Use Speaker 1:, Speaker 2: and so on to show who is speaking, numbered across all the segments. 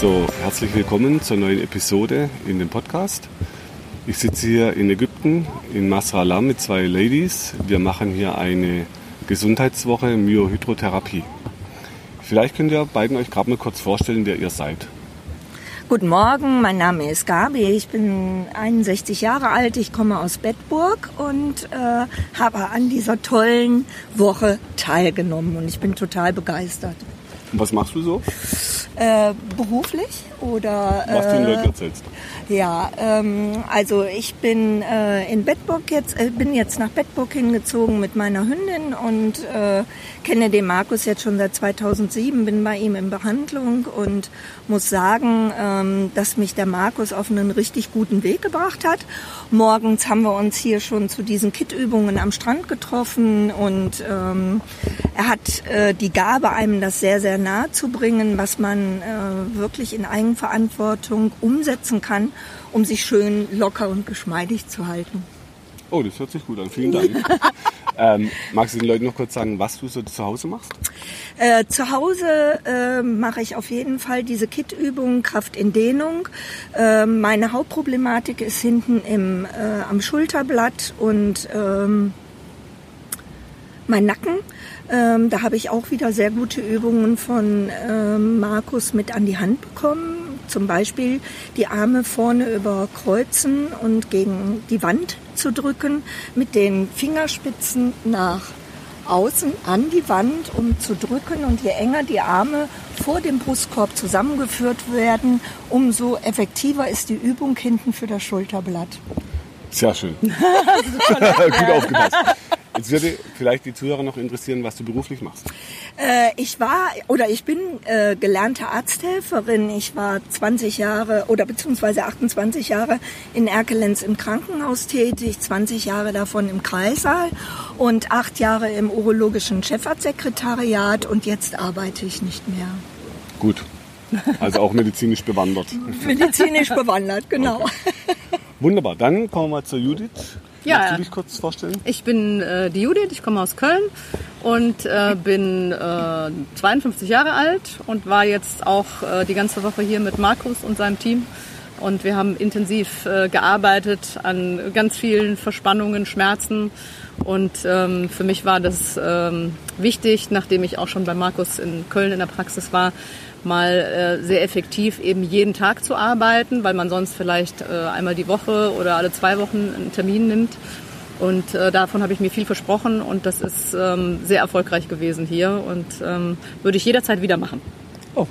Speaker 1: So, herzlich willkommen zur neuen Episode in dem Podcast. Ich sitze hier in Ägypten, in Masrala mit zwei Ladies. Wir machen hier eine Gesundheitswoche Myohydrotherapie. Vielleicht könnt ihr beiden euch gerade mal kurz vorstellen, wer ihr seid.
Speaker 2: Guten Morgen, mein Name ist Gabi, ich bin 61 Jahre alt, ich komme aus Bettburg und äh, habe an dieser tollen Woche teilgenommen und ich bin total begeistert.
Speaker 1: Und was machst du so?
Speaker 2: Äh, beruflich oder?
Speaker 1: Was du den Leuten erzählst.
Speaker 2: Ja, ähm, also ich bin äh, in Bedburg jetzt, äh, bin jetzt nach Bedburg hingezogen mit meiner Hündin und äh, kenne den Markus jetzt schon seit 2007, bin bei ihm in Behandlung und muss sagen, ähm, dass mich der Markus auf einen richtig guten Weg gebracht hat. Morgens haben wir uns hier schon zu diesen Kit-Übungen am Strand getroffen und ähm, er hat äh, die Gabe, einem das sehr, sehr nahe zu bringen, was man äh, wirklich in Eigenverantwortung umsetzen kann, um sich schön locker und geschmeidig zu halten.
Speaker 1: Oh, das hört sich gut an. Vielen Dank. ähm, magst du den Leuten noch kurz sagen, was du so zu Hause machst?
Speaker 2: Äh, zu Hause äh, mache ich auf jeden Fall diese Kit-Übung Kraft in Dehnung. Äh, meine Hauptproblematik ist hinten im, äh, am Schulterblatt und ähm, mein Nacken. Ähm, da habe ich auch wieder sehr gute Übungen von ähm, Markus mit an die Hand bekommen. Zum Beispiel die Arme vorne überkreuzen und gegen die Wand zu drücken, mit den Fingerspitzen nach außen an die Wand, um zu drücken. Und je enger die Arme vor dem Brustkorb zusammengeführt werden, umso effektiver ist die Übung hinten für das Schulterblatt.
Speaker 1: Sehr schön. Gut aufgepasst. Jetzt würde vielleicht die Zuhörer noch interessieren, was du beruflich machst.
Speaker 2: Äh, ich war oder ich bin äh, gelernte Arzthelferin. Ich war 20 Jahre oder beziehungsweise 28 Jahre in Erkelenz im Krankenhaus tätig, 20 Jahre davon im Kreissaal und acht Jahre im urologischen Chefarztsekretariat und jetzt arbeite ich nicht mehr.
Speaker 1: Gut. Also auch medizinisch bewandert.
Speaker 2: Medizinisch bewandert, genau.
Speaker 1: Okay. Wunderbar. Dann kommen wir zur Judith.
Speaker 3: Ja,
Speaker 1: Magst du dich kurz vorstellen?
Speaker 3: Ich bin äh, die Judith, ich komme aus Köln und äh, bin äh, 52 Jahre alt und war jetzt auch äh, die ganze Woche hier mit Markus und seinem Team. Und wir haben intensiv äh, gearbeitet an ganz vielen Verspannungen, Schmerzen. Und ähm, für mich war das ähm, wichtig, nachdem ich auch schon bei Markus in Köln in der Praxis war, mal äh, sehr effektiv eben jeden Tag zu arbeiten, weil man sonst vielleicht äh, einmal die Woche oder alle zwei Wochen einen Termin nimmt. Und äh, davon habe ich mir viel versprochen und das ist ähm, sehr erfolgreich gewesen hier und ähm, würde ich jederzeit wieder machen.
Speaker 1: Oh,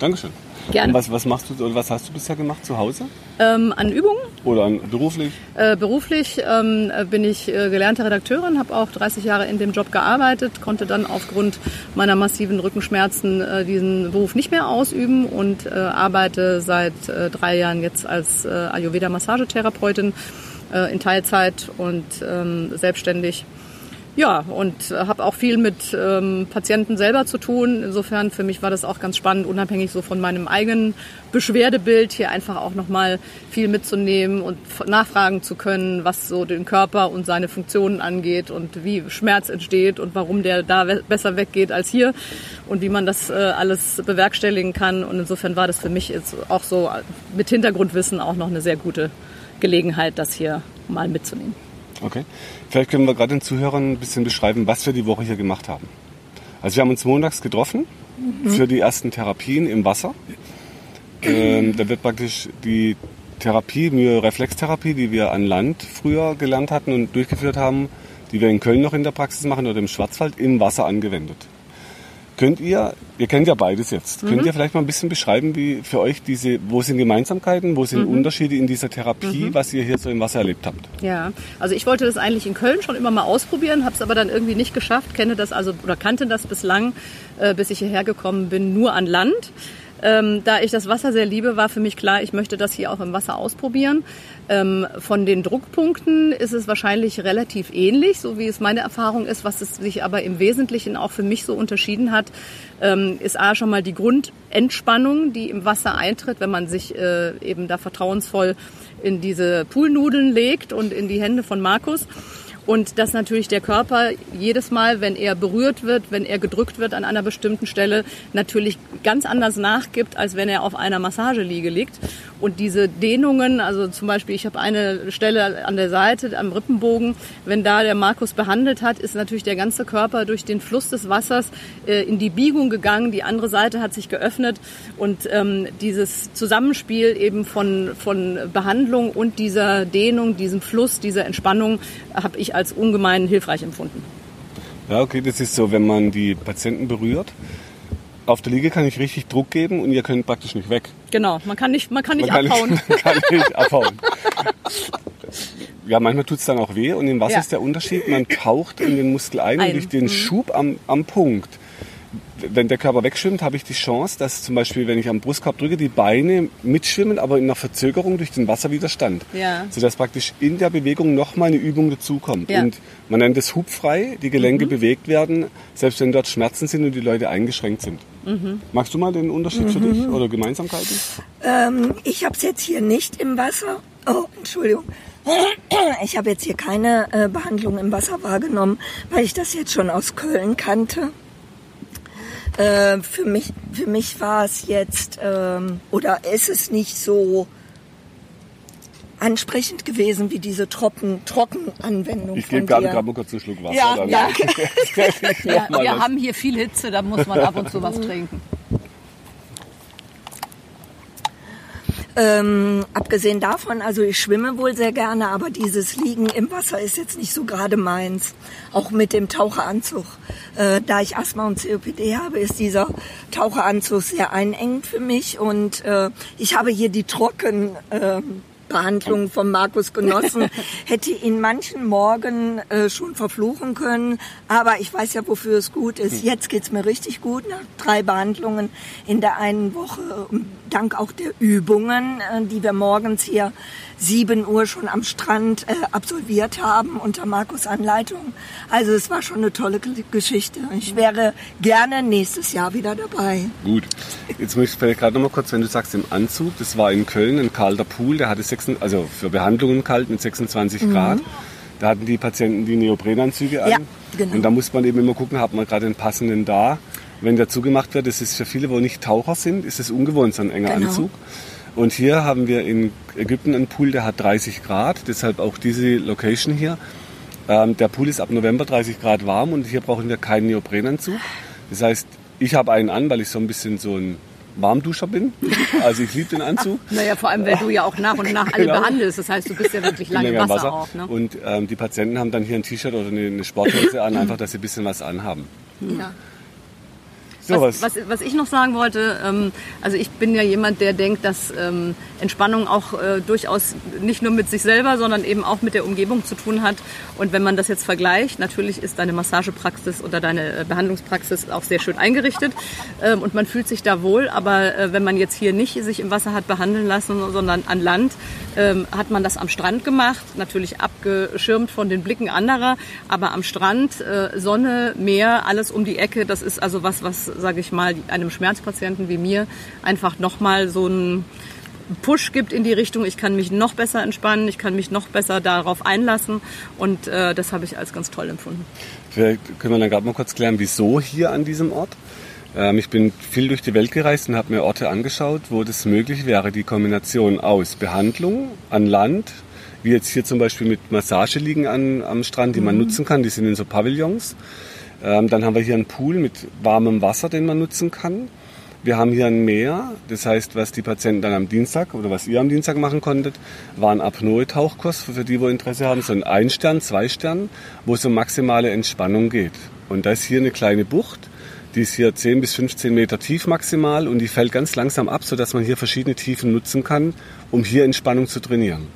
Speaker 1: Dankeschön.
Speaker 3: Gerne.
Speaker 1: Und was, was machst du oder was hast du bisher gemacht zu Hause?
Speaker 3: Ähm, an Übungen
Speaker 1: Oder beruflich?
Speaker 3: Äh, beruflich ähm, bin ich äh, gelernte Redakteurin, habe auch 30 Jahre in dem Job gearbeitet, konnte dann aufgrund meiner massiven Rückenschmerzen äh, diesen Beruf nicht mehr ausüben und äh, arbeite seit äh, drei Jahren jetzt als äh, Ayurveda-Massagetherapeutin in Teilzeit und ähm, selbstständig. Ja, und äh, habe auch viel mit ähm, Patienten selber zu tun. Insofern für mich war das auch ganz spannend, unabhängig so von meinem eigenen Beschwerdebild hier einfach auch nochmal viel mitzunehmen und nachfragen zu können, was so den Körper und seine Funktionen angeht und wie Schmerz entsteht und warum der da we- besser weggeht als hier und wie man das äh, alles bewerkstelligen kann. Und insofern war das für mich jetzt auch so mit Hintergrundwissen auch noch eine sehr gute Gelegenheit, das hier mal mitzunehmen.
Speaker 1: Okay. Vielleicht können wir gerade den Zuhörern ein bisschen beschreiben, was wir die Woche hier gemacht haben. Also wir haben uns montags getroffen für die ersten Therapien im Wasser. Ähm, da wird praktisch die Therapie, Myoreflextherapie, die wir an Land früher gelernt hatten und durchgeführt haben, die wir in Köln noch in der Praxis machen oder im Schwarzwald, im Wasser angewendet. Könnt ihr, ihr kennt ja beides jetzt, könnt ihr vielleicht mal ein bisschen beschreiben, wie für euch diese, wo sind Gemeinsamkeiten, wo sind Unterschiede in dieser Therapie, was ihr hier so im Wasser erlebt habt?
Speaker 3: Ja, also ich wollte das eigentlich in Köln schon immer mal ausprobieren, habe es aber dann irgendwie nicht geschafft, kenne das also oder kannte das bislang, äh, bis ich hierher gekommen bin, nur an Land. Ähm, da ich das Wasser sehr liebe, war für mich klar, ich möchte das hier auch im Wasser ausprobieren. Ähm, von den Druckpunkten ist es wahrscheinlich relativ ähnlich, so wie es meine Erfahrung ist. Was es sich aber im Wesentlichen auch für mich so unterschieden hat, ähm, ist A schon mal die Grundentspannung, die im Wasser eintritt, wenn man sich äh, eben da vertrauensvoll in diese Poolnudeln legt und in die Hände von Markus. Und dass natürlich der Körper jedes Mal, wenn er berührt wird, wenn er gedrückt wird an einer bestimmten Stelle, natürlich ganz anders nachgibt, als wenn er auf einer Massageliege liegt. Und diese Dehnungen, also zum Beispiel, ich habe eine Stelle an der Seite, am Rippenbogen, wenn da der Markus behandelt hat, ist natürlich der ganze Körper durch den Fluss des Wassers äh, in die Biegung gegangen, die andere Seite hat sich geöffnet und ähm, dieses Zusammenspiel eben von, von Behandlung und dieser Dehnung, diesem Fluss, dieser Entspannung habe ich als ungemein hilfreich empfunden.
Speaker 1: Ja, okay, das ist so, wenn man die Patienten berührt, auf der Liege kann ich richtig Druck geben und ihr könnt praktisch nicht weg.
Speaker 3: Genau, man kann nicht, man kann nicht
Speaker 1: Man
Speaker 3: abhauen.
Speaker 1: Nicht, kann nicht abhauen. Ja, manchmal tut's dann auch weh und im Wasser
Speaker 3: Ja.
Speaker 1: ist der Unterschied, man taucht in den Muskel ein,
Speaker 3: Ein,
Speaker 1: und durch den
Speaker 3: mhm.
Speaker 1: Schub am, am Punkt. Wenn der Körper wegschwimmt, habe ich die Chance, dass zum Beispiel, wenn ich am Brustkorb drücke, die Beine mitschwimmen, aber in einer Verzögerung durch den Wasserwiderstand.
Speaker 3: Ja.
Speaker 1: Sodass praktisch in der Bewegung nochmal eine Übung dazukommt.
Speaker 3: Ja.
Speaker 1: Und man nennt es hubfrei, die Gelenke
Speaker 3: Mhm.
Speaker 1: bewegt werden, selbst wenn dort Schmerzen sind und die Leute eingeschränkt sind.
Speaker 3: Mhm.
Speaker 1: Magst du mal den Unterschied für dich oder Gemeinsamkeiten?
Speaker 2: Ähm, ich habe es jetzt hier nicht im Wasser. Oh, Entschuldigung. Ich habe jetzt hier keine äh, Behandlung im Wasser wahrgenommen, weil ich das jetzt schon aus Köln kannte. Äh, für mich, für mich war es jetzt ähm, oder ist es nicht so ansprechend gewesen wie diese trocken Trockenanwendung
Speaker 1: Ich
Speaker 2: von
Speaker 1: gebe gerade mal kurz einen Schluck Wasser.
Speaker 2: Ja, danke.
Speaker 3: Ja, wir haben hier viel Hitze, da muss man ab und zu was trinken.
Speaker 2: Ähm, abgesehen davon, also ich schwimme wohl sehr gerne, aber dieses Liegen im Wasser ist jetzt nicht so gerade meins. Auch mit dem Taucheranzug. Äh, da ich Asthma und COPD habe, ist dieser Taucheranzug sehr einengend für mich und äh, ich habe hier die trocken ähm, Behandlung von Markus genossen, hätte ihn manchen Morgen äh, schon verfluchen können, aber ich weiß ja, wofür es gut ist. Jetzt geht's mir richtig gut nach drei Behandlungen in der einen Woche, dank auch der Übungen, äh, die wir morgens hier 7 Uhr schon am Strand äh, absolviert haben unter Markus Anleitung. Also es war schon eine tolle Geschichte. Ich wäre gerne nächstes Jahr wieder dabei.
Speaker 1: Gut. Jetzt möchte ich vielleicht gerade noch mal kurz, wenn du sagst im Anzug, das war in Köln ein kalter Pool, der hatte 6, also für Behandlungen kalt mit 26 Grad. Da hatten die Patienten die Neoprenanzüge an.
Speaker 2: Ja, genau.
Speaker 1: Und da muss man eben immer gucken, hat man gerade den passenden da. Wenn der zugemacht wird, das ist für viele, wo nicht Taucher sind, ist es ungewohnt, so ein enger
Speaker 2: Genau.
Speaker 1: Anzug. Und hier haben wir in Ägypten einen Pool, der hat 30 Grad, deshalb auch diese Location hier. Ähm, der Pool ist ab November 30 Grad warm und hier brauchen wir keinen Neoprenanzug. Das heißt, ich habe einen an, weil ich so ein bisschen so ein Warmduscher bin. Also ich liebe den Anzug.
Speaker 3: Naja, vor allem, weil du ja auch nach und nach alle
Speaker 1: Genau.
Speaker 3: behandelst. Das heißt, du bist ja wirklich lange im
Speaker 1: länger
Speaker 3: Wasser, auch. Ne?
Speaker 1: Und ähm, die Patienten haben dann hier ein T-Shirt oder eine, eine Sporthose an, einfach, dass sie ein bisschen was anhaben.
Speaker 3: Ja. Was, was, was ich noch sagen wollte, ähm, also ich bin ja jemand, der denkt, dass ähm, Entspannung auch äh, durchaus nicht nur mit sich selber, sondern eben auch mit der Umgebung zu tun hat. Und wenn man das jetzt vergleicht, natürlich ist deine Massagepraxis oder deine äh, Behandlungspraxis auch sehr schön eingerichtet ähm, und man fühlt sich da wohl. Aber äh, wenn man jetzt hier nicht sich im Wasser hat behandeln lassen, sondern an Land, ähm, hat man das am Strand gemacht, natürlich abgeschirmt von den Blicken anderer, aber am Strand, äh, Sonne, Meer, alles um die Ecke, das ist also was, was, sage ich mal, einem Schmerzpatienten wie mir einfach nochmal so ein Push gibt in die Richtung, ich kann mich noch besser entspannen, ich kann mich noch besser darauf einlassen und äh, das habe ich als ganz toll empfunden.
Speaker 1: Vielleicht können wir dann gerade mal kurz klären, wieso hier an diesem Ort. Ähm, ich bin viel durch die Welt gereist und habe mir Orte angeschaut, wo das möglich wäre, die Kombination aus Behandlung an Land, wie jetzt hier zum Beispiel mit Massageliegen an, am Strand, die man nutzen kann, die sind in so Pavillons. Ähm, dann haben wir hier einen Pool mit warmem Wasser, den man nutzen kann. Wir haben hier ein Meer, das heißt, was die Patienten dann am Dienstag oder was ihr am Dienstag machen konntet, war ein Apnoe-Tauchkurs für die, wo Interesse haben, so ein Ein-Stern, Zwei-Stern, wo es um maximale Entspannung geht. Und da ist hier eine kleine Bucht, die ist hier 10 bis 15 Meter tief maximal und die fällt ganz langsam ab, sodass man hier verschiedene Tiefen nutzen kann, um hier Entspannung zu trainieren.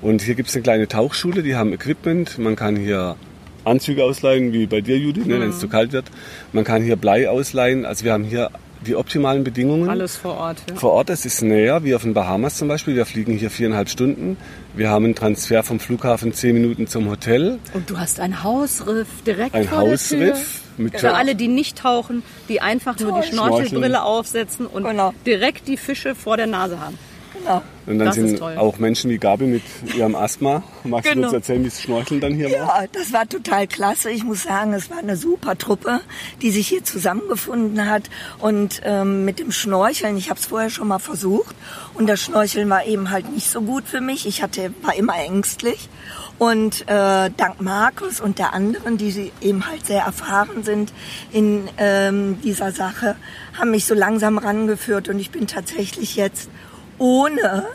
Speaker 1: Und hier gibt es eine kleine Tauchschule, die haben Equipment, man kann hier Anzüge ausleihen, wie bei dir, Judy, ne, wenn es zu kalt wird. Man kann hier Blei ausleihen. Also wir haben hier die optimalen Bedingungen.
Speaker 3: Alles vor Ort. Ja.
Speaker 1: Vor Ort, es ist näher, wie auf den Bahamas zum Beispiel. Wir fliegen hier viereinhalb Stunden. Wir haben einen Transfer vom Flughafen zehn Minuten zum Hotel.
Speaker 3: Und du hast ein Hausriff direkt
Speaker 1: Ein
Speaker 3: vor der Tür.
Speaker 1: Hausriff mit
Speaker 3: Für alle, die nicht tauchen, die einfach nur die Schnorchelbrille aufsetzen und
Speaker 2: Genau.
Speaker 3: direkt die Fische vor der Nase haben.
Speaker 2: Genau.
Speaker 1: Und dann
Speaker 3: Das ist
Speaker 1: sind
Speaker 3: toll.
Speaker 1: auch Menschen wie Gabi mit ihrem Asthma. Magst du
Speaker 3: Genau.
Speaker 1: uns erzählen, wie es Schnorcheln dann hier war?
Speaker 2: Ja, das war total klasse. Ich muss sagen, es war eine super Truppe, die sich hier zusammengefunden hat. Und ähm, mit dem Schnorcheln, ich habe es vorher schon mal versucht. Und das Schnorcheln war eben halt nicht so gut für mich. Ich hatte, war immer ängstlich. Und äh, dank Markus und der anderen, die sie eben halt sehr erfahren sind in ähm, dieser Sache, haben mich so langsam rangeführt. Und ich bin tatsächlich jetzt ohne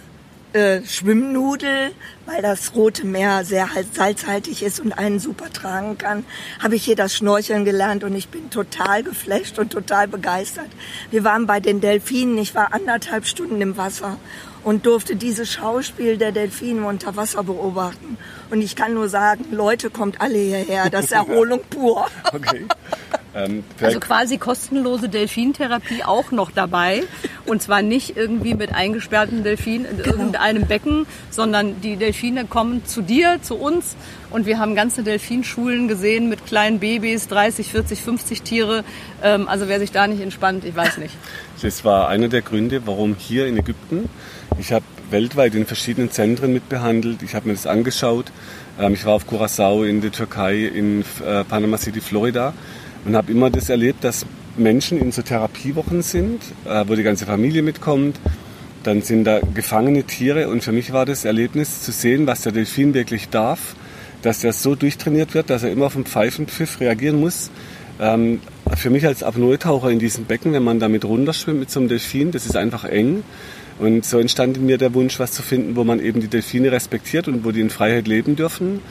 Speaker 2: äh, Schwimmnudel, weil das Rote Meer sehr halt salzhaltig ist und einen super tragen kann, habe ich hier das Schnorcheln gelernt und ich bin total geflasht und total begeistert. Wir waren bei den Delfinen, ich war anderthalb Stunden im Wasser und durfte dieses Schauspiel der Delfine unter Wasser beobachten. Und ich kann nur sagen, Leute, kommt alle hierher, das ist Erholung pur.
Speaker 1: Okay. Ähm,
Speaker 3: Also quasi kostenlose Delfintherapie auch noch dabei. Und zwar nicht irgendwie mit eingesperrten Delfinen in irgendeinem Becken, sondern die Delfine kommen zu dir, zu uns. Und wir haben ganze Delfinschulen gesehen mit kleinen Babys, 30, 40, 50 Tiere. Ähm, also wer sich da nicht entspannt, ich weiß nicht.
Speaker 1: Das war einer der Gründe, warum hier in Ägypten, ich habe weltweit in verschiedenen Zentren mitbehandelt, ich habe mir das angeschaut. Ähm, ich war auf Curacao in der Türkei, in äh, Panama City, Florida und habe immer das erlebt, dass Menschen in so Therapiewochen sind, äh, wo die ganze Familie mitkommt. Dann sind da gefangene Tiere und für mich war das Erlebnis zu sehen, was der Delfin wirklich darf, dass der so durchtrainiert wird, dass er immer auf den Pfeifenpfiff reagieren muss. Ähm, für mich als Apnoe-Taucher in diesem Becken, wenn man damit runterschwimmt mit so einem Delfin, das ist einfach eng. Und so entstand in mir der Wunsch, was zu finden, wo man eben die Delfine respektiert und wo die in Freiheit leben dürfen.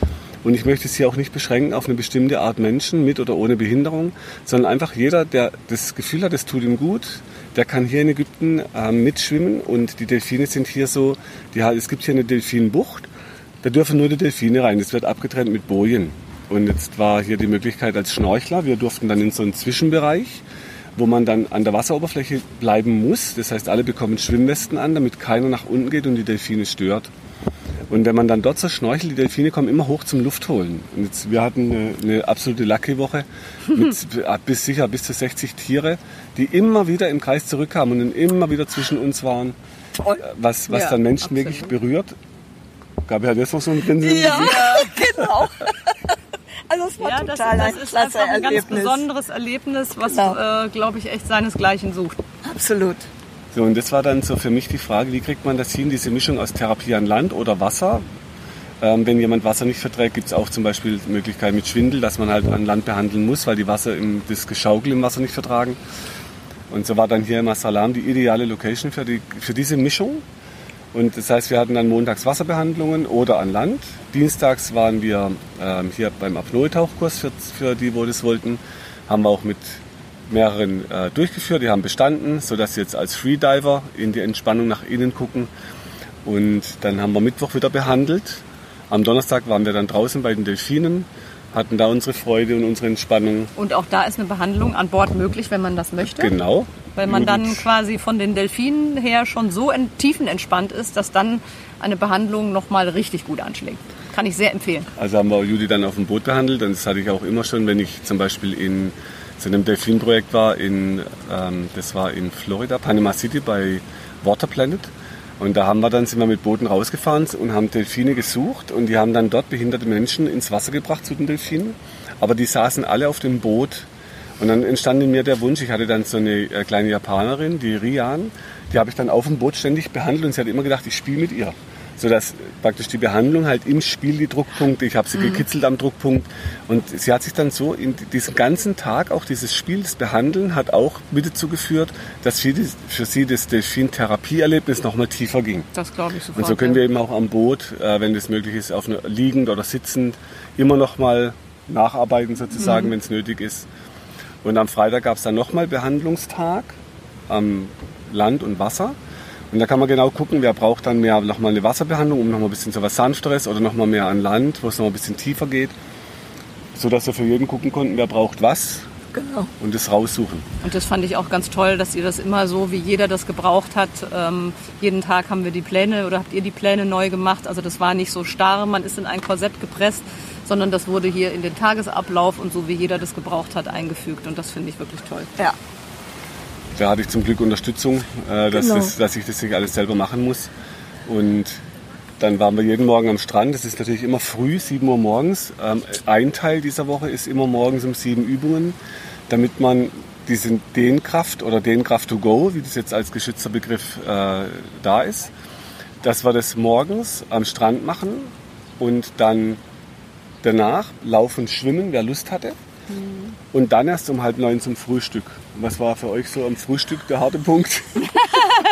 Speaker 1: Und ich möchte es hier auch nicht beschränken auf eine bestimmte Art Menschen mit oder ohne Behinderung, sondern einfach jeder, der das Gefühl hat, es tut ihm gut, der kann hier in Ägypten ähm, mitschwimmen und die Delfine sind hier so, die, es gibt hier eine Delfinbucht, da dürfen nur die Delfine rein, das wird abgetrennt mit Bojen. Und jetzt war hier die Möglichkeit als Schnorchler, wir durften dann in so einen Zwischenbereich, wo man dann an der Wasseroberfläche bleiben muss. Das heißt, alle bekommen Schwimmwesten an, damit keiner nach unten geht und die Delfine stört. Und wenn man dann dort so schnorchelt, die Delfine kommen immer hoch zum Luftholen. Und jetzt, wir hatten eine, eine absolute Lucky-Woche mit bis sicher bis zu 60 Tiere, die immer wieder im Kreis zurückkamen und immer wieder zwischen uns waren,
Speaker 2: Toll.
Speaker 1: was, was
Speaker 3: Ja,
Speaker 1: dann Menschen
Speaker 3: absolut.
Speaker 1: wirklich berührt. Gabi hat jetzt noch so ein Grinsen.
Speaker 2: Ja, genau. Also es war
Speaker 3: Ja, das,
Speaker 2: total
Speaker 3: das
Speaker 2: ein
Speaker 3: ist
Speaker 2: klasse
Speaker 3: einfach ein ganz
Speaker 2: Erlebnis.
Speaker 3: besonderes Erlebnis, was,
Speaker 2: Genau.
Speaker 3: äh, glaube ich, echt seinesgleichen sucht.
Speaker 2: Absolut.
Speaker 1: So, und das war dann so für mich die Frage, wie kriegt man das hin, diese Mischung aus Therapie an Land oder Wasser? Ähm, wenn jemand Wasser nicht verträgt, gibt es auch zum Beispiel die Möglichkeit mit Schwindel, dass man halt an Land behandeln muss, weil die Wasser im, das Geschaukel im Wasser nicht vertragen. Und so war dann hier im Salam die ideale Location für, die, für diese Mischung. Und das heißt, wir hatten dann montags Wasserbehandlungen oder an Land. Dienstags waren wir ähm, hier beim Apnoe-Tauchkurs für, für die, wo das wollten. Haben wir auch mit mehreren äh, durchgeführt, die haben bestanden, sodass sie jetzt als Freediver in die Entspannung nach innen gucken. Und dann haben wir Mittwoch wieder behandelt. Am Donnerstag waren wir dann draußen bei den Delfinen, hatten da unsere Freude und unsere Entspannung.
Speaker 3: Und auch da ist eine Behandlung an Bord möglich, wenn man das möchte.
Speaker 1: Genau.
Speaker 3: Weil man dann quasi von den Delfinen her schon so ent- tiefenentspannt ist, dass dann eine Behandlung nochmal richtig gut anschlägt. Kann ich sehr empfehlen.
Speaker 1: Also haben wir Judy dann auf dem Boot behandelt und das hatte ich auch immer schon, wenn ich zum Beispiel in so einem Delfinprojekt war, in, ähm, das war in Florida, Panama City bei Water Planet. Und da haben wir dann, sind wir mit Booten rausgefahren und haben Delfine gesucht und die haben dann dort behinderte Menschen ins Wasser gebracht zu den Delfinen. Aber die saßen alle auf dem Boot und dann entstand in mir der Wunsch, ich hatte dann so eine äh, kleine Japanerin, die Rian, die habe ich dann auf dem Boot ständig behandelt und sie hat immer gedacht, ich spiele mit ihr. Sodass praktisch die Behandlung halt im Spiel die Druckpunkte, ich habe sie gekitzelt am Druckpunkt und sie hat sich dann so in diesen ganzen Tag, auch dieses Spiel, das Behandeln, hat auch mit dazu geführt, dass für, die, für sie das Delfin-Therapieerlebnis nochmal tiefer ging.
Speaker 3: Das glaube ich sofort.
Speaker 1: Und so können wir eben auch am Boot, äh, wenn das möglich ist, auf eine, liegend oder sitzend, immer noch mal nacharbeiten sozusagen, wenn es nötig ist. Und am Freitag gab es dann nochmal Behandlungstag am Land und Wasser. Und da kann man genau gucken, wer braucht dann mehr nochmal eine Wasserbehandlung, um nochmal ein bisschen so was Sanfteres oder nochmal mehr an Land, wo es nochmal ein bisschen tiefer geht. So dass wir für jeden gucken konnten, wer braucht was.
Speaker 2: genau.
Speaker 1: und das raussuchen.
Speaker 3: Und das fand ich auch ganz toll, dass ihr das immer so, wie jeder das gebraucht hat. Ähm, jeden Tag haben wir die Pläne oder habt ihr die Pläne neu gemacht. Also das war nicht so starr, man ist in ein Korsett gepresst, sondern das wurde hier in den Tagesablauf und so wie jeder das gebraucht hat eingefügt. Und das finde ich wirklich toll.
Speaker 2: Ja.
Speaker 1: Da hatte ich zum Glück Unterstützung, äh, dass,
Speaker 2: Genau.
Speaker 1: das, dass ich das nicht alles selber machen muss. Und dann waren wir jeden Morgen am Strand. Das ist natürlich immer früh, 7 Uhr morgens. Ähm, ein Teil dieser Woche ist immer morgens um sieben Übungen, damit man diesen Dehnkraft oder Dehnkraft to go, wie das jetzt als geschützter Begriff äh, da ist, dass wir das morgens am Strand machen und dann danach laufen, schwimmen, wer Lust hatte. Und dann erst um halb neun zum Frühstück. Was war für euch so am Frühstück der harte Punkt?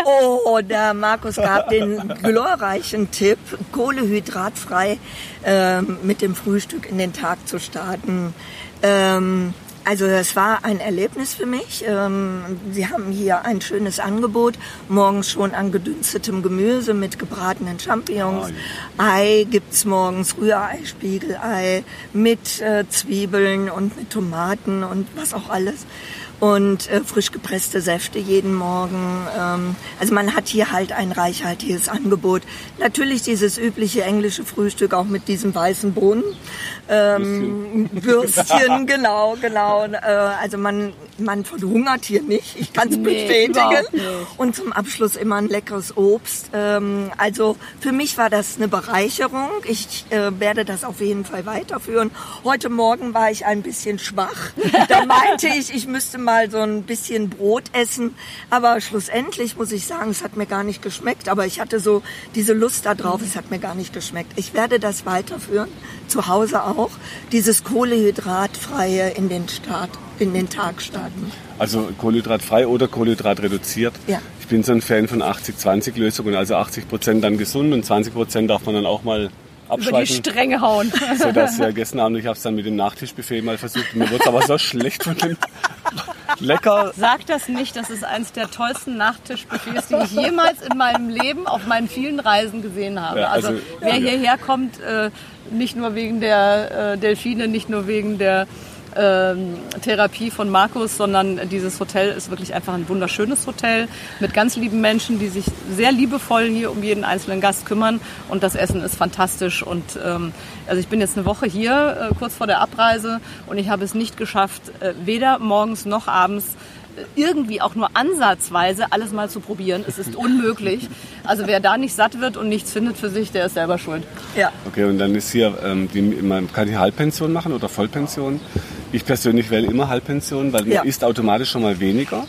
Speaker 2: Oh, der Markus gab den glorreichen Tipp, kohlehydratfrei ähm, mit dem Frühstück in den Tag zu starten. Ähm, also das war ein Erlebnis für mich. Ähm, Sie haben hier ein schönes Angebot. Morgens schon an gedünstetem Gemüse mit gebratenen Champignons. Ei gibt's morgens, Rührei, Spiegelei mit äh, Zwiebeln und mit Tomaten und was auch alles und äh, frisch gepresste Säfte jeden Morgen. Ähm, also man hat hier halt ein reichhaltiges Angebot. Natürlich dieses übliche englische Frühstück auch mit diesem weißen Bohnen. Ähm, Würstchen, genau, genau. Äh, also man, man verhungert hier nicht. Ich kann es
Speaker 3: Nee,
Speaker 2: bestätigen. Und zum Abschluss immer ein leckeres Obst. Ähm, also für mich war das eine Bereicherung. Ich äh, werde das auf jeden Fall weiterführen. Heute Morgen war ich ein bisschen schwach. Da meinte ich, ich müsste mal so ein bisschen Brot essen. Aber schlussendlich muss ich sagen, es hat mir gar nicht geschmeckt. Aber ich hatte so diese Lust da drauf, es hat mir gar nicht geschmeckt. Ich werde das weiterführen, zu Hause auch. Dieses Kohlehydratfreie in den Start, in den Tag starten.
Speaker 1: Also kohlenhydratfrei oder kohlenhydratreduziert.
Speaker 2: Ja.
Speaker 1: Ich bin so ein Fan von 80-20-Lösungen. Also 80 Prozent dann gesund und 20 Prozent darf man dann auch mal
Speaker 3: Über die. Stränge hauen.
Speaker 1: Sodass ja gestern Abend, ich habe es dann mit dem Nachtischbuffet mal versucht. Mir wurde aber so schlecht von dem lecker.
Speaker 3: Sag das nicht, das ist eins der tollsten Nachtischbuffets, die ich jemals in meinem Leben auf meinen vielen Reisen gesehen habe.
Speaker 1: Ja,
Speaker 3: also,
Speaker 1: also-
Speaker 3: wer
Speaker 1: ja.
Speaker 3: hierher kommt, äh, nicht nur wegen der äh, Delfine, nicht nur wegen der ähm, Therapie von Markus, sondern dieses Hotel ist wirklich einfach ein wunderschönes Hotel mit ganz lieben Menschen, die sich sehr liebevoll hier um jeden einzelnen Gast kümmern und das Essen ist fantastisch und ähm, also ich bin jetzt eine Woche hier, äh, kurz vor der Abreise und ich habe es nicht geschafft, äh, weder morgens noch abends äh, irgendwie auch nur ansatzweise alles mal zu probieren. Es ist unmöglich. Also wer da nicht satt wird und nichts findet für sich, der ist selber schuld.
Speaker 2: Ja.
Speaker 1: Okay, und dann ist hier, ähm, die, man kann die Halbpension machen oder Vollpension. Ich persönlich wähle immer Halbpension, weil man
Speaker 2: Ja.
Speaker 1: isst automatisch schon mal weniger.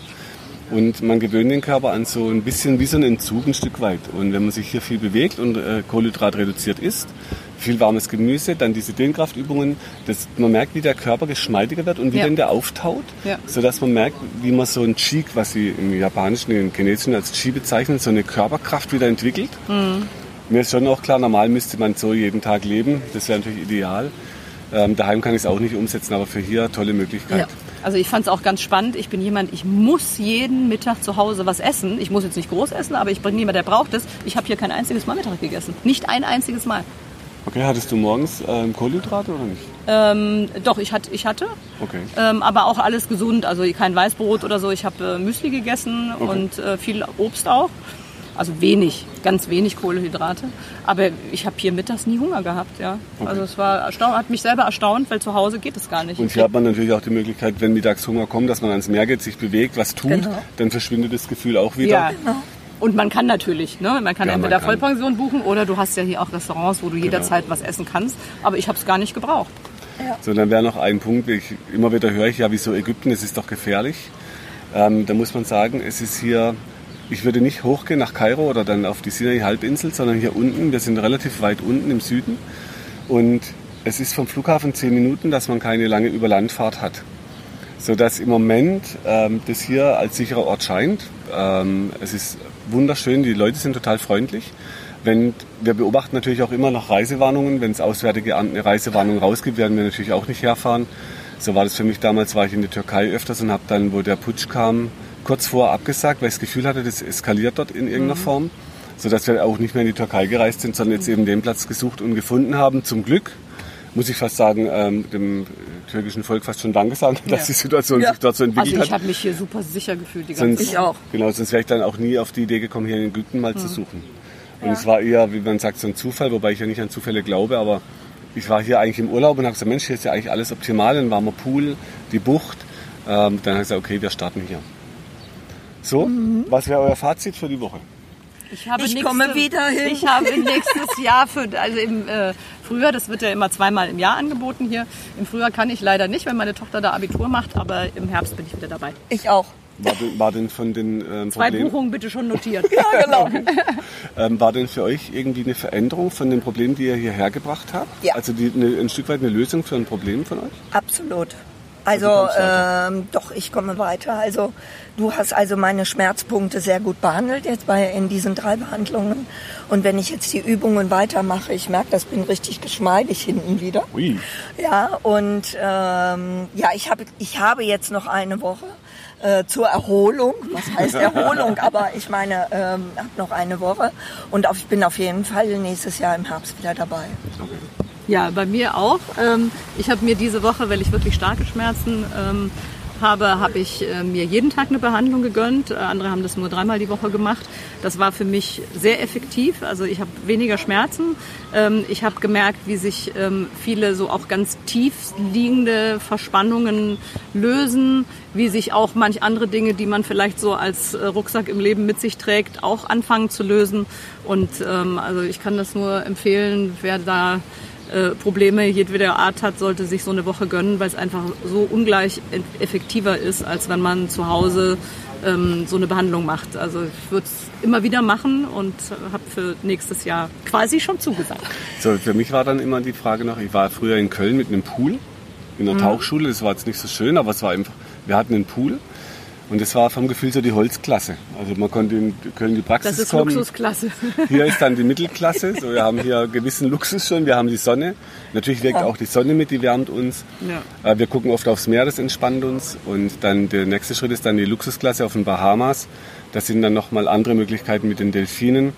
Speaker 1: Und man gewöhnt den Körper an so ein bisschen wie so ein Entzug ein Stück weit. Und wenn man sich hier viel bewegt und äh, Kohlenhydrat reduziert isst, viel warmes Gemüse, dann diese Dehnkraftübungen, das, man merkt, wie der Körper geschmeidiger wird und wie
Speaker 3: Ja.
Speaker 1: denn der auftaut,
Speaker 3: Ja.
Speaker 1: sodass man merkt, wie man so ein Chi, was sie im Japanischen, im Chinesischen als Chi bezeichnen, so eine Körperkraft wieder entwickelt. Mir ist schon auch klar, normal müsste man so jeden Tag leben. Das wäre natürlich ideal. Ähm, daheim kann ich es auch nicht umsetzen, aber für hier tolle Möglichkeit.
Speaker 2: Ja.
Speaker 3: Also ich fand es auch ganz spannend. Ich bin jemand, ich muss jeden Mittag zu Hause was essen. Ich muss jetzt nicht groß essen, aber ich bin jemand, der braucht es. Ich habe hier kein einziges Mal Mittag gegessen. Nicht ein einziges Mal.
Speaker 1: Okay, hattest du morgens ähm, Kohlenhydrate oder nicht?
Speaker 3: Ähm, doch, ich hatte, ich hatte
Speaker 1: Okay.
Speaker 3: ähm, aber auch alles gesund. Also kein Weißbrot oder so. Ich habe äh, Müsli gegessen
Speaker 1: Okay.
Speaker 3: und äh, viel Obst auch. Also wenig, ganz wenig Kohlenhydrate. Aber ich habe hier mittags nie Hunger gehabt. Ja.
Speaker 1: Okay.
Speaker 3: Also es war erstaunt, hat mich selber erstaunt, weil zu Hause geht es gar nicht.
Speaker 1: Und hier hat man natürlich auch die Möglichkeit, wenn mittags Hunger kommt, dass man ans Meer geht, sich bewegt, was tut,
Speaker 2: Genau.
Speaker 1: dann verschwindet das Gefühl auch wieder.
Speaker 3: Ja. Und man kann natürlich, ne? man kann
Speaker 1: Ja, man
Speaker 3: entweder
Speaker 1: kann.
Speaker 3: Vollpension buchen oder du hast ja hier auch Restaurants, wo du jederzeit was essen kannst. Aber ich habe es gar nicht gebraucht.
Speaker 1: So, dann wäre noch ein Punkt, ich, immer wieder höre ich ja, wieso Ägypten, es ist doch gefährlich. Ähm, da muss man sagen, es ist hier, ich würde nicht hochgehen nach Kairo oder dann auf die Sinai-Halbinsel, sondern hier unten, wir sind relativ weit unten im Süden. Und es ist vom Flughafen zehn Minuten, dass man keine lange Überlandfahrt hat. Sodass im Moment ähm, das hier als sicherer Ort scheint. Ähm, es ist wunderschön, die Leute sind total freundlich. Wenn, wir beobachten natürlich auch immer noch Reisewarnungen. Wenn es Auswärtige Amt eine Reisewarnung rausgibt, werden wir natürlich auch nicht herfahren. So war das für mich damals, war ich in der Türkei öfters und habe dann, wo der Putsch kam, kurz vor abgesagt, weil ich das Gefühl hatte, das eskaliert dort in irgendeiner Form. Sodass wir auch nicht mehr in die Türkei gereist sind, sondern jetzt eben den Platz gesucht und gefunden haben. Zum Glück, muss ich fast sagen, ähm, dem türkischen Volk fast schon Danke sagen, dass
Speaker 3: Ja.
Speaker 1: die Situation
Speaker 2: Ja.
Speaker 1: sich dort so entwickelt
Speaker 3: Also ich
Speaker 1: hat.
Speaker 3: habe mich hier super sicher gefühlt die ganze
Speaker 1: Sonst,
Speaker 3: Zeit.
Speaker 2: Ich auch.
Speaker 1: Genau, sonst wäre ich dann auch nie auf die Idee gekommen, hier in Ägypten mal
Speaker 3: Hm.
Speaker 1: zu suchen. Und es war eher, wie man sagt, so ein Zufall, wobei ich ja nicht an Zufälle glaube, aber ich war hier eigentlich im Urlaub und habe gesagt, Mensch, hier ist ja eigentlich alles optimal, ein warmer Pool, die Bucht. Ähm, dann habe ich gesagt, okay, wir starten hier. So,
Speaker 3: Mhm.
Speaker 1: was wäre euer Fazit für die Woche?
Speaker 3: Ich, habe
Speaker 2: Ich komme wieder hin.
Speaker 3: Ich habe nächstes Jahr für, also im äh, Frühjahr, das wird ja immer zweimal im Jahr angeboten hier. Im Frühjahr kann ich leider nicht, wenn meine Tochter da Abitur macht, aber im Herbst bin ich wieder dabei.
Speaker 2: Ich auch.
Speaker 1: War denn, war denn von den ähm,
Speaker 3: Zwei
Speaker 1: Problemen,
Speaker 3: Buchungen bitte schon notiert.
Speaker 2: Ja, genau.
Speaker 1: ähm, war denn für euch irgendwie eine Veränderung von den Problemen, die ihr hierher gebracht habt?
Speaker 2: Ja.
Speaker 1: Also die, eine, ein Stück weit eine Lösung für ein Problem von euch?
Speaker 2: Absolut. Also,
Speaker 1: Also
Speaker 2: ähm, doch, ich komme weiter. Also du hast also meine Schmerzpunkte sehr gut behandelt jetzt bei in diesen drei Behandlungen. Und wenn ich jetzt die Übungen weitermache, ich merke, das bin richtig geschmeidig hinten wieder.
Speaker 1: Ui.
Speaker 2: Ja, und ähm, ja, ich habe ich habe jetzt noch eine Woche äh, zur Erholung. Was heißt Erholung? Aber ich meine, ähm, habe noch eine Woche und auf, ich bin auf jeden Fall nächstes Jahr im Herbst wieder dabei.
Speaker 1: Okay.
Speaker 3: Ja, bei mir auch. Ähm, ich habe mir diese Woche, weil ich wirklich starke Schmerzen ähm, habe, habe ich äh, mir jeden Tag eine Behandlung gegönnt. Äh, andere haben das nur dreimal die Woche gemacht. Das war für mich sehr effektiv. Also ich habe weniger Schmerzen. Ähm, ich habe gemerkt, wie sich viele so auch ganz tief liegende Verspannungen lösen, wie sich auch manch andere Dinge, die man vielleicht so als äh, Rucksack im Leben mit sich trägt, auch anfangen zu lösen. Und also ich kann das nur empfehlen, wer da äh, Probleme jedweder Art hat, sollte sich so eine Woche gönnen, weil es einfach so ungleich e- effektiver ist, als wenn man zu Hause ähm, so eine Behandlung macht. Also ich würde es immer wieder machen und habe für nächstes Jahr quasi schon zugesagt.
Speaker 1: So, für mich war dann immer die Frage noch, ich war früher in Köln mit einem Pool, in einer Tauchschule, das war jetzt nicht so schön, aber es war einfach, wir hatten einen Pool und das war vom Gefühl so die Holzklasse. Also man konnte in Köln die Praxis
Speaker 3: Das ist
Speaker 1: kommen.
Speaker 3: Luxusklasse.
Speaker 1: Hier ist dann die Mittelklasse, so wir haben hier gewissen Luxus schon, wir haben die Sonne. Natürlich wirkt auch die Sonne mit, die wärmt uns.
Speaker 3: Ja.
Speaker 1: Äh, Wir gucken oft aufs Meer, das entspannt uns. Und dann der nächste Schritt ist dann die Luxusklasse auf den Bahamas. Das sind dann nochmal andere Möglichkeiten mit den Delfinen.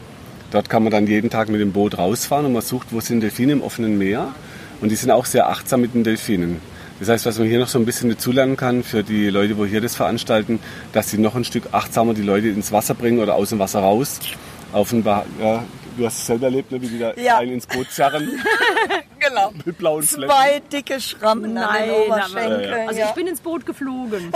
Speaker 1: Dort kann man dann jeden Tag mit dem Boot rausfahren und man sucht, wo sind Delfine im offenen Meer. Und die sind auch sehr achtsam mit den Delfinen. Das heißt, was man hier noch so ein bisschen dazulernen kann für die Leute, wo hier das veranstalten, dass sie noch ein Stück achtsamer die Leute ins Wasser bringen oder aus dem Wasser raus. Auf den ja, du hast es selber erlebt, ne, wie die da
Speaker 2: Ja.
Speaker 1: einen ins Boot zerren
Speaker 2: Genau.
Speaker 1: mit blauen Flecken.
Speaker 2: Zwei dicke Schrammen an den
Speaker 3: aber,
Speaker 2: Oberschenkeln.
Speaker 3: also ich bin ins Boot geflogen.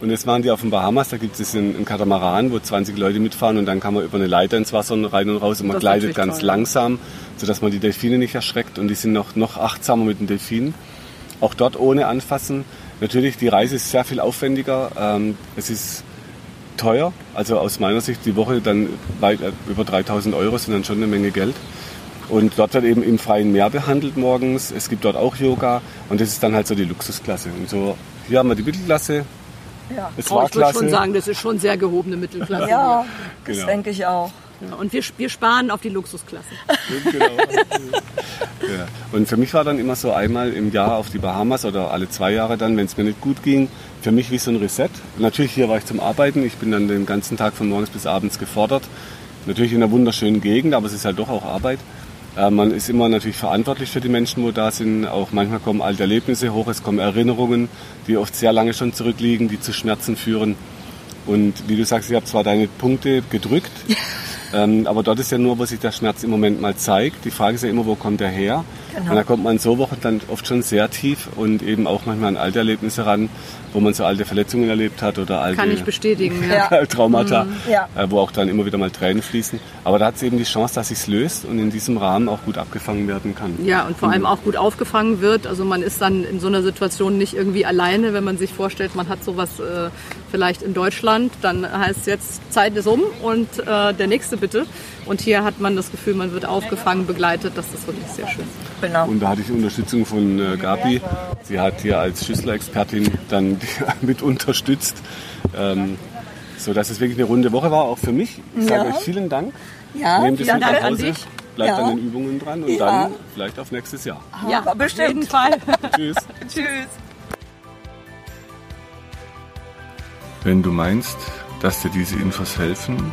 Speaker 1: Und jetzt waren die auf den Bahamas, da gibt es einen, Katamaran, wo 20 Leute mitfahren und dann kann man über eine Leiter ins Wasser und rein und raus und man
Speaker 3: Das
Speaker 1: gleitet ganz
Speaker 3: toll.
Speaker 1: langsam, sodass man die Delfine nicht erschreckt und die sind noch, noch achtsamer mit den Delfinen. Auch dort ohne anfassen. Natürlich, die Reise ist sehr viel aufwendiger. Ähm, es ist teuer, also aus meiner Sicht die Woche dann weit äh, über 3000 Euro sind dann schon eine Menge Geld. Und dort wird eben im freien Meer behandelt morgens. Es gibt dort auch Yoga und das ist dann halt so die Luxusklasse. Und so, hier haben wir die Mittelklasse.
Speaker 2: Ja,
Speaker 1: Es war
Speaker 3: ich würde schon sagen, das ist schon sehr gehobene Mittelklasse.
Speaker 2: ja das
Speaker 1: Genau.
Speaker 2: denke ich auch.
Speaker 3: Ja, Und wir, wir sparen auf die Luxusklasse.
Speaker 1: genau. ja. Und für mich war dann immer so einmal im Jahr auf die Bahamas oder alle zwei Jahre dann, wenn es mir nicht gut ging, für mich wie so ein Reset. Natürlich hier war ich zum Arbeiten. Ich bin dann den ganzen Tag von morgens bis abends gefordert. Natürlich in einer wunderschönen Gegend, aber es ist halt doch auch Arbeit. Äh, Man ist immer natürlich verantwortlich für die Menschen, wo da sind. Auch manchmal kommen alte Erlebnisse hoch, es kommen Erinnerungen, die oft sehr lange schon zurückliegen, die zu Schmerzen führen. Und wie du sagst, ich habe zwar deine Punkte gedrückt, ähm, aber dort ist ja nur, wo sich der Schmerz im Moment mal zeigt. Die Frage ist ja immer, wo kommt er her?
Speaker 2: Genau.
Speaker 1: Und da kommt man so Wochen dann oft schon sehr tief und eben auch manchmal an alte Erlebnisse ran, wo man so alte Verletzungen erlebt hat oder alte
Speaker 3: Kann ich bestätigen. Ja.
Speaker 1: Traumata,
Speaker 2: Ja.
Speaker 1: äh, wo auch dann immer wieder mal Tränen fließen. Aber da hat es eben die Chance, dass sich's löst und in diesem Rahmen auch gut abgefangen werden kann.
Speaker 3: Ja, und vor allem auch gut aufgefangen wird. Also man ist dann in so einer Situation nicht irgendwie alleine, wenn man sich vorstellt, man hat sowas äh, vielleicht in Deutschland, dann heißt es jetzt, Zeit ist um und äh, der nächste bitte. Und hier hat man das Gefühl, man wird aufgefangen, begleitet. Das ist wirklich sehr schön.
Speaker 2: Genau.
Speaker 1: Und da hatte ich Unterstützung von äh, Gabi. Sie hat hier als Schüsseler-Expertin dann mit unterstützt, ähm, so dass es wirklich eine runde Woche war, auch für mich. Ich sage
Speaker 2: Ja.
Speaker 1: euch vielen Dank.
Speaker 2: Ja,
Speaker 1: Nehmt es
Speaker 2: vielen
Speaker 3: Dank an dich.
Speaker 1: Bleibt
Speaker 2: Ja.
Speaker 1: an den Übungen dran und
Speaker 2: Ja.
Speaker 1: dann vielleicht auf nächstes Jahr.
Speaker 3: Ja,
Speaker 2: Aber bestimmt.
Speaker 3: Auf jeden Fall.
Speaker 1: Tschüss.
Speaker 2: Tschüss.
Speaker 1: Wenn du meinst, dass dir diese Infos helfen